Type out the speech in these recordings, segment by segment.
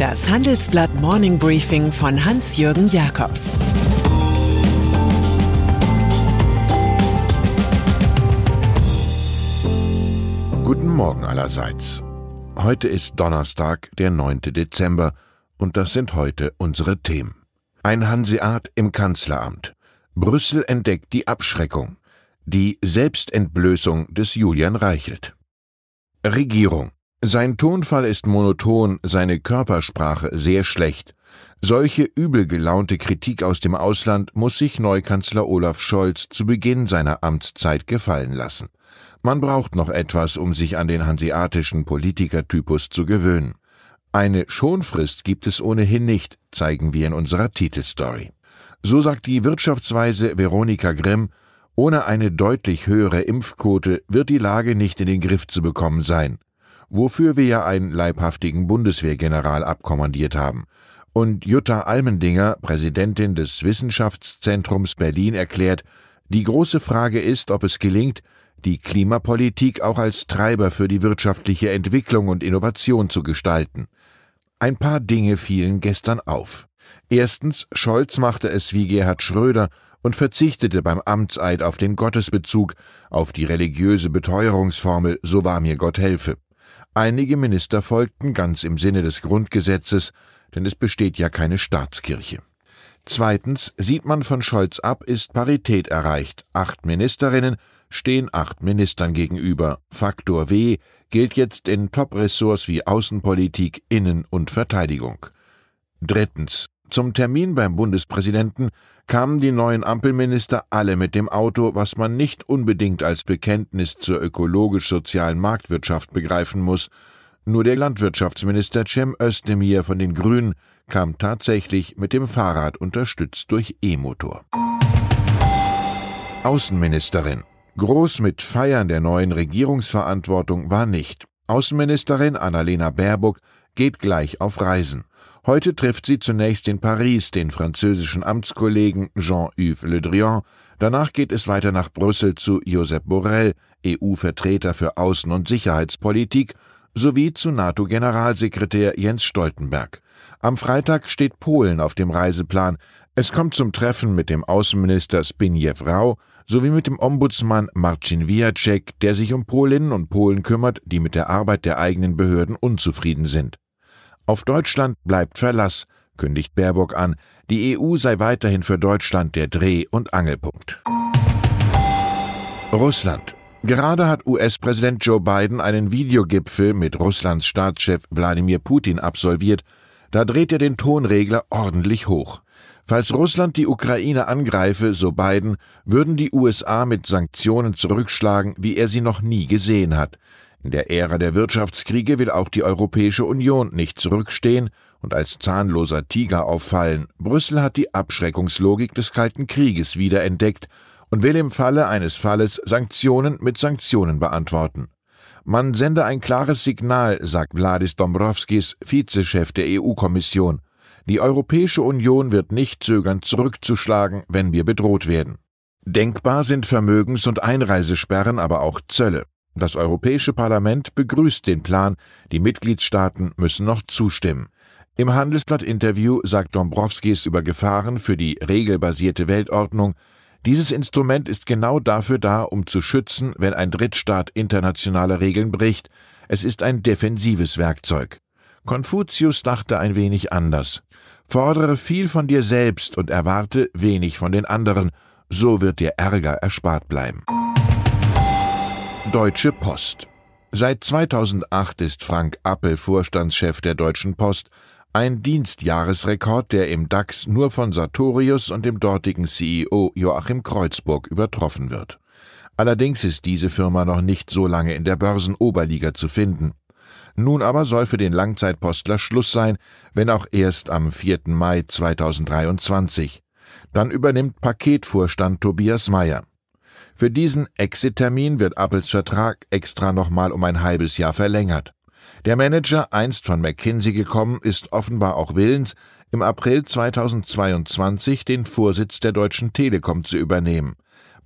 Das Handelsblatt Morning Briefing von Hans-Jürgen Jakobs Guten Morgen allerseits. Heute ist Donnerstag, der 9. Dezember, und das sind heute unsere Themen. Ein Hanseat im Kanzleramt. Brüssel entdeckt die Abschreckung. Die Selbstentblößung des Julian Reichelt. Regierung. Sein Tonfall ist monoton, seine Körpersprache sehr schlecht. Solche übel gelaunte Kritik aus dem Ausland muss sich Neukanzler Olaf Scholz zu Beginn seiner Amtszeit gefallen lassen. Man braucht noch etwas, um sich an den hanseatischen Politikertypus zu gewöhnen. Eine Schonfrist gibt es ohnehin nicht, zeigen wir in unserer Titelstory. So sagt die Wirtschaftsweise Veronika Grimm, ohne eine deutlich höhere Impfquote wird die Lage nicht in den Griff zu bekommen sein wofür wir ja einen leibhaftigen Bundeswehrgeneral abkommandiert haben. Und Jutta Almendinger, Präsidentin des Wissenschaftszentrums Berlin, erklärt, die große Frage ist, ob es gelingt, die Klimapolitik auch als Treiber für die wirtschaftliche Entwicklung und Innovation zu gestalten. Ein paar Dinge fielen gestern auf. Erstens, Scholz machte es wie Gerhard Schröder und verzichtete beim Amtseid auf den Gottesbezug, auf die religiöse Beteuerungsformel So wahr mir Gott helfe. Einige Minister folgten ganz im Sinne des Grundgesetzes, denn es besteht ja keine Staatskirche. Zweitens sieht man von Scholz ab, ist Parität erreicht. Acht Ministerinnen stehen acht Ministern gegenüber. Faktor W gilt jetzt in Top-Ressorts wie Außenpolitik, Innen- und Verteidigung. Drittens zum Termin beim Bundespräsidenten kamen die neuen Ampelminister alle mit dem Auto, was man nicht unbedingt als Bekenntnis zur ökologisch-sozialen Marktwirtschaft begreifen muss. Nur der Landwirtschaftsminister Cem Özdemir von den Grünen kam tatsächlich mit dem Fahrrad unterstützt durch E-Motor. Außenministerin. Groß mit Feiern der neuen Regierungsverantwortung war nicht. Außenministerin Annalena Baerbock geht gleich auf Reisen. Heute trifft sie zunächst in Paris den französischen Amtskollegen Jean-Yves Le Drian. Danach geht es weiter nach Brüssel zu Josep Borrell, EU-Vertreter für Außen- und Sicherheitspolitik, sowie zu NATO-Generalsekretär Jens Stoltenberg. Am Freitag steht Polen auf dem Reiseplan. Es kommt zum Treffen mit dem Außenminister Zbigniew Rau sowie mit dem Ombudsmann Marcin Wiacek, der sich um Polinnen und Polen kümmert, die mit der Arbeit der eigenen Behörden unzufrieden sind. Auf Deutschland bleibt Verlass, kündigt Baerbock an, die EU sei weiterhin für Deutschland der Dreh- und Angelpunkt. Russland. Gerade hat US-Präsident Joe Biden einen Videogipfel mit Russlands Staatschef Wladimir Putin absolviert. Da dreht er den Tonregler ordentlich hoch. Falls Russland die Ukraine angreife, so Biden, würden die USA mit Sanktionen zurückschlagen, wie er sie noch nie gesehen hat. In der Ära der Wirtschaftskriege will auch die Europäische Union nicht zurückstehen und als zahnloser Tiger auffallen. Brüssel hat die Abschreckungslogik des Kalten Krieges wiederentdeckt und will im Falle eines Falles Sanktionen mit Sanktionen beantworten. Man sende ein klares Signal, sagt Vladis Dombrovskis, Vizechef der EU-Kommission. Die Europäische Union wird nicht zögern, zurückzuschlagen, wenn wir bedroht werden. Denkbar sind Vermögens- und Einreisesperren, aber auch Zölle. Das Europäische Parlament begrüßt den Plan, die Mitgliedstaaten müssen noch zustimmen. Im Handelsblatt-Interview sagt Dombrovskis über Gefahren für die regelbasierte Weltordnung, dieses Instrument ist genau dafür da, um zu schützen, wenn ein Drittstaat internationale Regeln bricht. Es ist ein defensives Werkzeug. Konfuzius dachte ein wenig anders. Fordere viel von dir selbst und erwarte wenig von den anderen, so wird dir Ärger erspart bleiben. Deutsche Post. Seit 2008 ist Frank Appel Vorstandschef der Deutschen Post, ein Dienstjahresrekord, der im DAX nur von Sartorius und dem dortigen CEO Joachim Kreuzburg übertroffen wird. Allerdings ist diese Firma noch nicht so lange in der Börsenoberliga zu finden. Nun aber soll für den Langzeitpostler Schluss sein, wenn auch erst am 4. Mai 2023. Dann übernimmt Paketvorstand Tobias Meyer. Für diesen Exit-Termin wird Apples Vertrag extra nochmal um ein halbes Jahr verlängert. Der Manager, einst von McKinsey gekommen, ist offenbar auch willens, im April 2022 den Vorsitz der Deutschen Telekom zu übernehmen.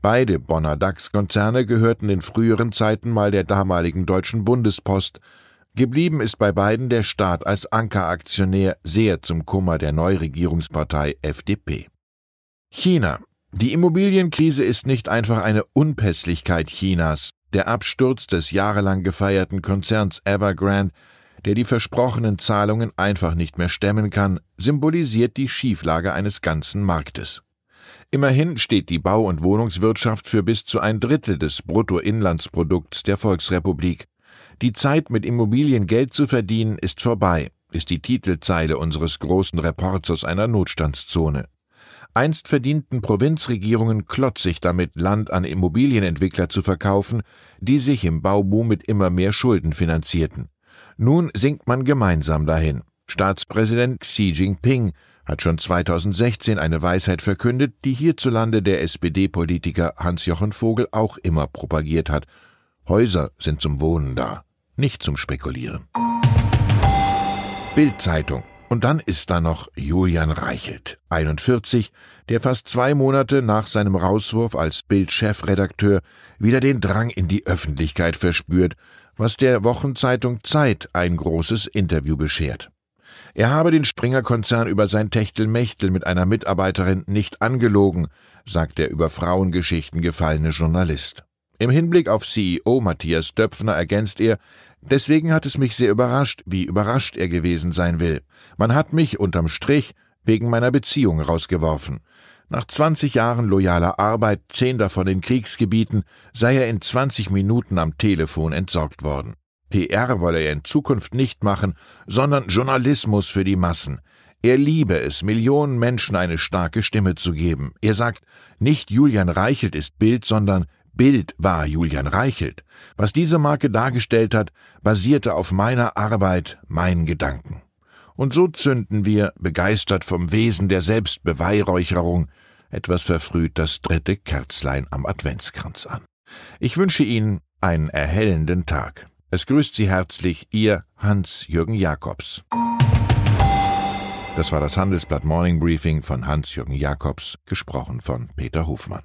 Beide Bonner DAX-Konzerne gehörten in früheren Zeiten mal der damaligen Deutschen Bundespost. Geblieben ist bei beiden der Staat als Ankeraktionär sehr zum Kummer der Neuregierungspartei FDP. China. Die Immobilienkrise ist nicht einfach eine Unpässlichkeit Chinas. Der Absturz des jahrelang gefeierten Konzerns Evergrande, der die versprochenen Zahlungen einfach nicht mehr stemmen kann, symbolisiert die Schieflage eines ganzen Marktes. Immerhin steht die Bau- und Wohnungswirtschaft für bis zu ein Drittel des Bruttoinlandsprodukts der Volksrepublik. Die Zeit, mit Immobilien Geld zu verdienen, ist vorbei, ist die Titelzeile unseres großen Reports aus einer Notstandszone. Einst verdienten Provinzregierungen klotzig damit, Land an Immobilienentwickler zu verkaufen, die sich im Bauboom mit immer mehr Schulden finanzierten. Nun sinkt man gemeinsam dahin. Staatspräsident Xi Jinping hat schon 2016 eine Weisheit verkündet, die hierzulande der SPD-Politiker Hans-Jochen Vogel auch immer propagiert hat. Häuser sind zum Wohnen da, nicht zum Spekulieren. Bildzeitung. Und dann ist da noch Julian Reichelt, 41, der fast zwei Monate nach seinem Rauswurf als Bild-Chefredakteur wieder den Drang in die Öffentlichkeit verspürt, was der Wochenzeitung Zeit ein großes Interview beschert. Er habe den Springer-Konzern über sein Techtelmechtel mit einer Mitarbeiterin nicht angelogen, sagt der über Frauengeschichten gefallene Journalist. Im Hinblick auf CEO Matthias Döpfner ergänzt er, deswegen hat es mich sehr überrascht, wie überrascht er gewesen sein will. Man hat mich unterm Strich wegen meiner Beziehung rausgeworfen. Nach 20 Jahren loyaler Arbeit, zehn davon in Kriegsgebieten, sei er in 20 Minuten am Telefon entsorgt worden. PR wolle er in Zukunft nicht machen, sondern Journalismus für die Massen. Er liebe es, Millionen Menschen eine starke Stimme zu geben. Er sagt, nicht Julian Reichelt ist Bild, sondern Bild war Julian Reichelt. Was diese Marke dargestellt hat, basierte auf meiner Arbeit, meinen Gedanken. Und so zünden wir, begeistert vom Wesen der Selbstbeweihräucherung, etwas verfrüht das dritte Kerzlein am Adventskranz an. Ich wünsche Ihnen einen erhellenden Tag. Es grüßt Sie herzlich Ihr Hans-Jürgen Jakobs. Das war das Handelsblatt Morning Briefing von Hans-Jürgen Jakobs, gesprochen von Peter Hofmann.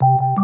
you